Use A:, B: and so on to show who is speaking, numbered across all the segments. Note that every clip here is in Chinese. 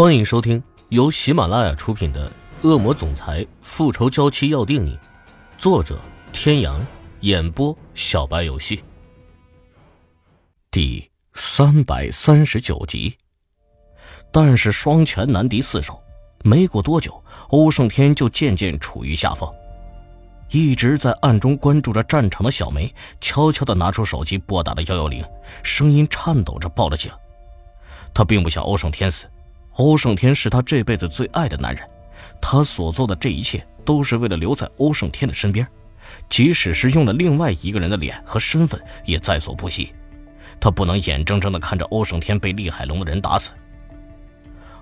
A: 欢迎收听由喜马拉雅出品的《恶魔总裁复仇娇妻要定你》，作者：天阳，演播：小白游戏。第三百三十九集。但是双拳难敌四手，没过多久，欧胜天就渐渐处于下风。一直在暗中关注着战场的小梅，悄悄的拿出手机拨打了幺幺零，声音颤抖着报了警。他并不想欧胜天死。欧胜天是他这辈子最爱的男人，他所做的这一切都是为了留在欧胜天的身边，即使是用了另外一个人的脸和身份，也在所不惜。他不能眼睁睁地看着欧胜天被厉海龙的人打死。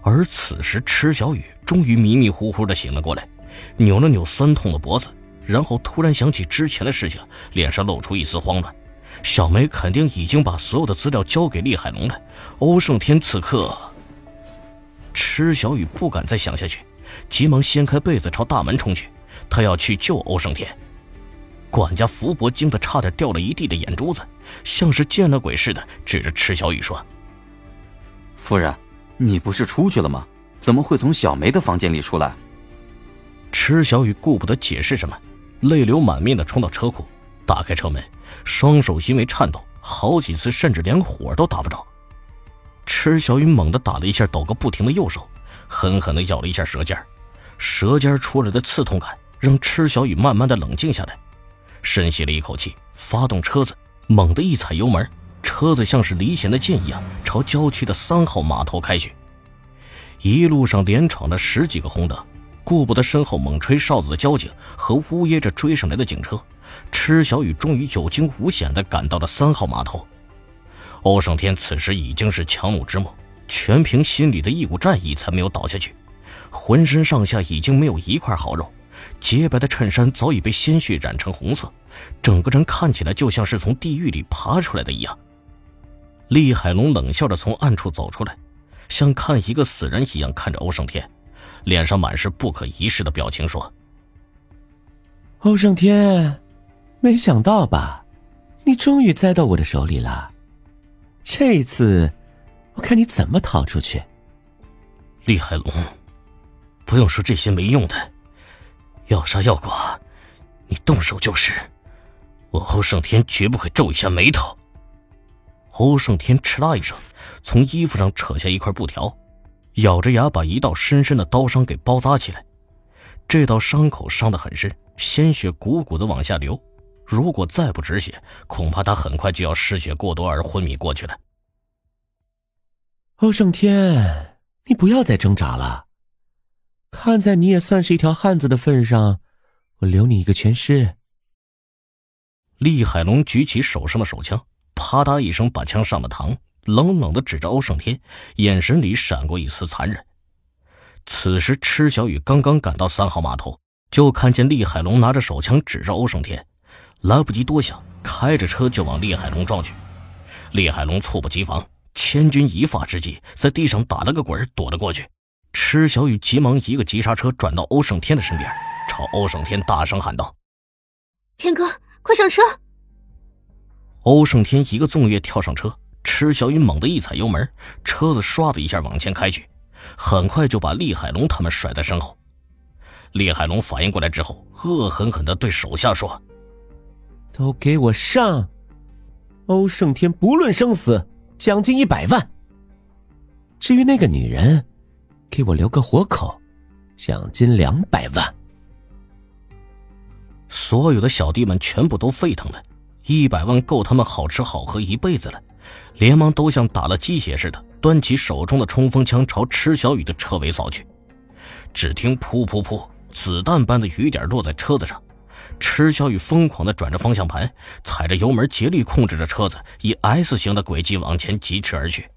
A: 而此时，池小雨终于迷迷糊糊地醒了过来，扭了扭酸痛的脖子，然后突然想起之前的事情，脸上露出一丝慌乱。小梅肯定已经把所有的资料交给厉海龙了，欧胜天此刻。池小雨不敢再想下去，急忙掀开被子朝大门冲去。他要去救欧胜天。管家福伯惊得差点掉了一地的眼珠子，像是见了鬼似的，指着池小雨说：“
B: 夫人，你不是出去了吗？怎么会从小梅的房间里出来？”
A: 池小雨顾不得解释什么，泪流满面的冲到车库，打开车门，双手因为颤抖，好几次甚至连火都打不着。池小雨猛地打了一下抖个不停的右手，狠狠地咬了一下舌尖舌尖出来的刺痛感让池小雨慢慢的冷静下来，深吸了一口气，发动车子，猛地一踩油门，车子像是离弦的箭一样朝郊区的三号码头开去。一路上连闯了十几个红灯，顾不得身后猛吹哨子的交警和呜咽着追上来的警车，池小雨终于有惊无险地赶到了三号码头。欧胜天此时已经是强弩之末，全凭心里的一股战意才没有倒下去，浑身上下已经没有一块好肉，洁白的衬衫早已被鲜血染成红色，整个人看起来就像是从地狱里爬出来的一样。厉海龙冷笑着从暗处走出来，像看一个死人一样看着欧胜天，脸上满是不可一世的表情，说：“
C: 欧胜天，没想到吧，你终于栽到我的手里了。”这次，我看你怎么逃出去。
A: 厉海龙，不用说这些没用的，要杀要剐，你动手就是。我欧胜天绝不会皱一下眉头。欧胜天嗤啦一声，从衣服上扯下一块布条，咬着牙把一道深深的刀伤给包扎起来。这道伤口伤得很深，鲜血汩汩的往下流。如果再不止血，恐怕他很快就要失血过多而昏迷过去了。
C: 欧胜天，你不要再挣扎了。看在你也算是一条汉子的份上，我留你一个全尸。
A: 厉海龙举起手上的手枪，啪嗒一声把枪上了膛，冷冷的指着欧胜天，眼神里闪过一丝残忍。此时，池小雨刚刚赶到三号码头，就看见厉海龙拿着手枪指着欧胜天。来不及多想，开着车就往厉海龙撞去。厉海龙猝不及防，千钧一发之际，在地上打了个滚，躲了过去。池小雨急忙一个急刹车，转到欧胜天的身边，朝欧胜天大声喊道：“
D: 天哥，快上车！”
A: 欧胜天一个纵跃跳上车，池小雨猛地一踩油门，车子唰的一下往前开去，很快就把厉海龙他们甩在身后。厉海龙反应过来之后，恶狠狠地对手下说。
C: 都给我上！欧胜天不论生死，奖金一百万。至于那个女人，给我留个活口，奖金两百万。
A: 所有的小弟们全部都沸腾了，一百万够他们好吃好喝一辈子了，连忙都像打了鸡血似的，端起手中的冲锋枪朝池小雨的车尾扫去。只听噗噗噗，子弹般的雨点落在车子上。池小雨疯狂的转着方向盘，踩着油门，竭力控制着车子，以 S 型的轨迹往前疾驰而去。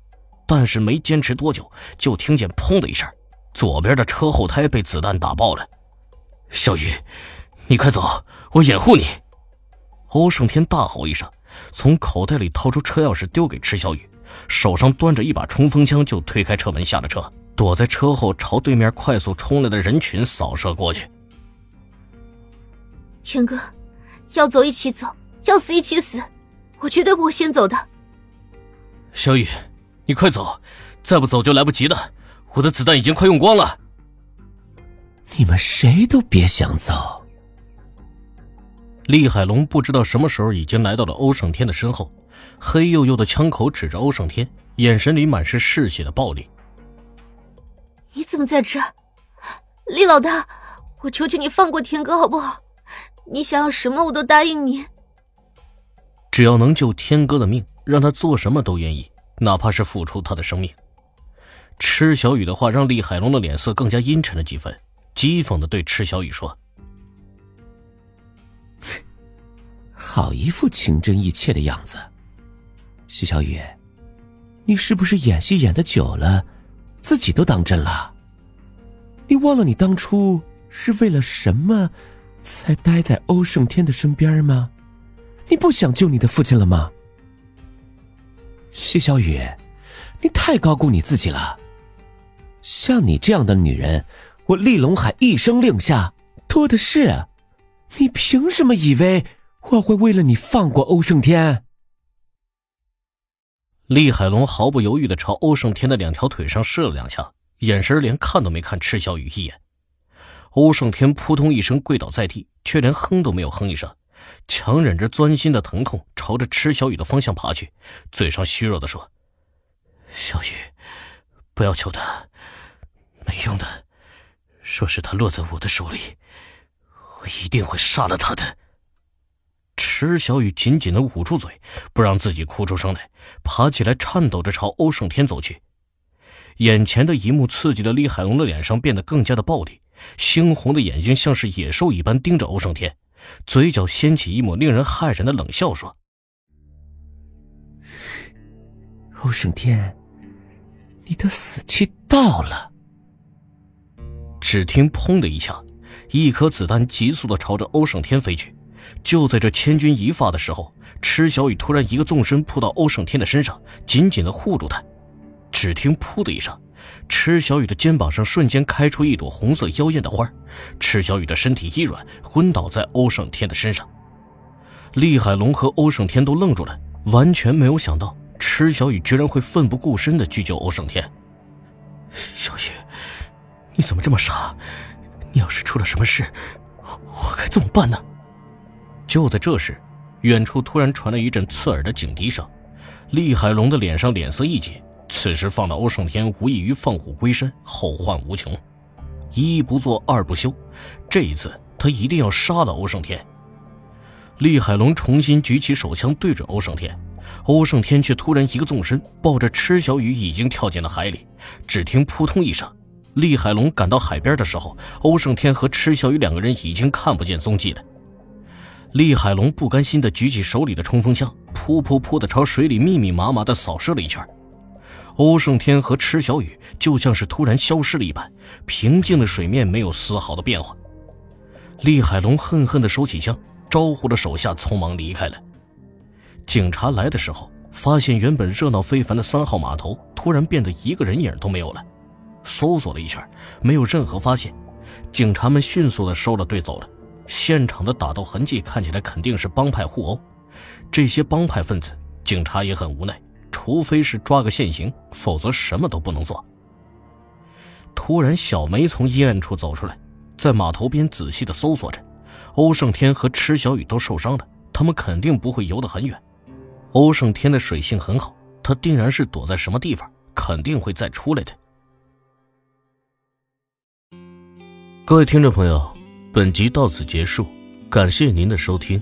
A: 但是没坚持多久，就听见“砰”的一声，左边的车后胎被子弹打爆了。小雨，你快走，我掩护你！欧胜天大吼一声，从口袋里掏出车钥匙丢给池小雨，手上端着一把冲锋枪，就推开车门下了车，躲在车后，朝对面快速冲来的人群扫射过去。
D: 天哥，要走一起走，要死一起死，我绝对不会先走的。
A: 小雨，你快走，再不走就来不及了。我的子弹已经快用光了。
C: 你们谁都别想走。
A: 厉海龙不知道什么时候已经来到了欧胜天的身后，黑黝黝的枪口指着欧胜天，眼神里满是嗜血的暴力。
D: 你怎么在这儿，厉老大？我求求你放过天哥好不好？你想要什么我都答应你。
A: 只要能救天哥的命，让他做什么都愿意，哪怕是付出他的生命。池小雨的话让厉海龙的脸色更加阴沉了几分，讥讽的对池小雨说：“
C: 好一副情真意切的样子。徐小雨，你是不是演戏演的久了，自己都当真了？你忘了你当初是为了什么，才待在欧胜天的身边吗？你不想救你的父亲了吗？谢小雨，你太高估你自己了。”像你这样的女人，我厉龙海一声令下多的是。你凭什么以为我会为了你放过欧胜天？
A: 厉海龙毫不犹豫的朝欧胜天的两条腿上射了两枪，眼神连看都没看赤小雨一眼。欧胜天扑通一声跪倒在地，却连哼都没有哼一声，强忍着钻心的疼痛，朝着池小雨的方向爬去，嘴上虚弱的说：“小雨，不要求他。”没用的，若是他落在我的手里，我一定会杀了他的。池小雨紧紧的捂住嘴，不让自己哭出声来，爬起来，颤抖着朝欧胜天走去。眼前的一幕刺激的厉海龙的脸上变得更加的暴力，猩红的眼睛像是野兽一般盯着欧胜天，嘴角掀起一抹令人骇然的冷笑，说：“
C: 欧胜天，你的死期到了。”
A: 只听“砰”的一下，一颗子弹急速的朝着欧胜天飞去。就在这千钧一发的时候，池小雨突然一个纵身扑到欧胜天的身上，紧紧的护住他。只听“噗”的一声，池小雨的肩膀上瞬间开出一朵红色妖艳的花，池小雨的身体一软，昏倒在欧胜天的身上。厉海龙和欧胜天都愣住了，完全没有想到池小雨居然会奋不顾身的去救欧胜天。小雨。你怎么这么傻？你要是出了什么事，我该怎么办呢？就在这时，远处突然传来一阵刺耳的警笛声。厉海龙的脸上脸色一紧，此时放了欧胜天，无异于放虎归山，后患无穷。一不做二不休，这一次他一定要杀了欧胜天。厉海龙重新举起手枪对准欧胜天，欧胜天却突然一个纵身，抱着池小雨已经跳进了海里。只听扑通一声。厉海龙赶到海边的时候，欧胜天和池小雨两个人已经看不见踪迹了。厉海龙不甘心地举起手里的冲锋枪，噗噗噗地朝水里密密麻麻地扫射了一圈。欧胜天和池小雨就像是突然消失了一般，平静的水面没有丝毫的变化。厉海龙恨恨地收起枪，招呼着手下匆忙离开了。警察来的时候，发现原本热闹非凡的三号码头突然变得一个人影都没有了。搜索了一圈，没有任何发现，警察们迅速的收了队走了。现场的打斗痕迹看起来肯定是帮派互殴，这些帮派分子，警察也很无奈，除非是抓个现行，否则什么都不能做。突然，小梅从阴暗处走出来，在码头边仔细的搜索着。欧胜天和池小雨都受伤了，他们肯定不会游得很远。欧胜天的水性很好，他定然是躲在什么地方，肯定会再出来的。各位听众朋友，本集到此结束，感谢您的收听。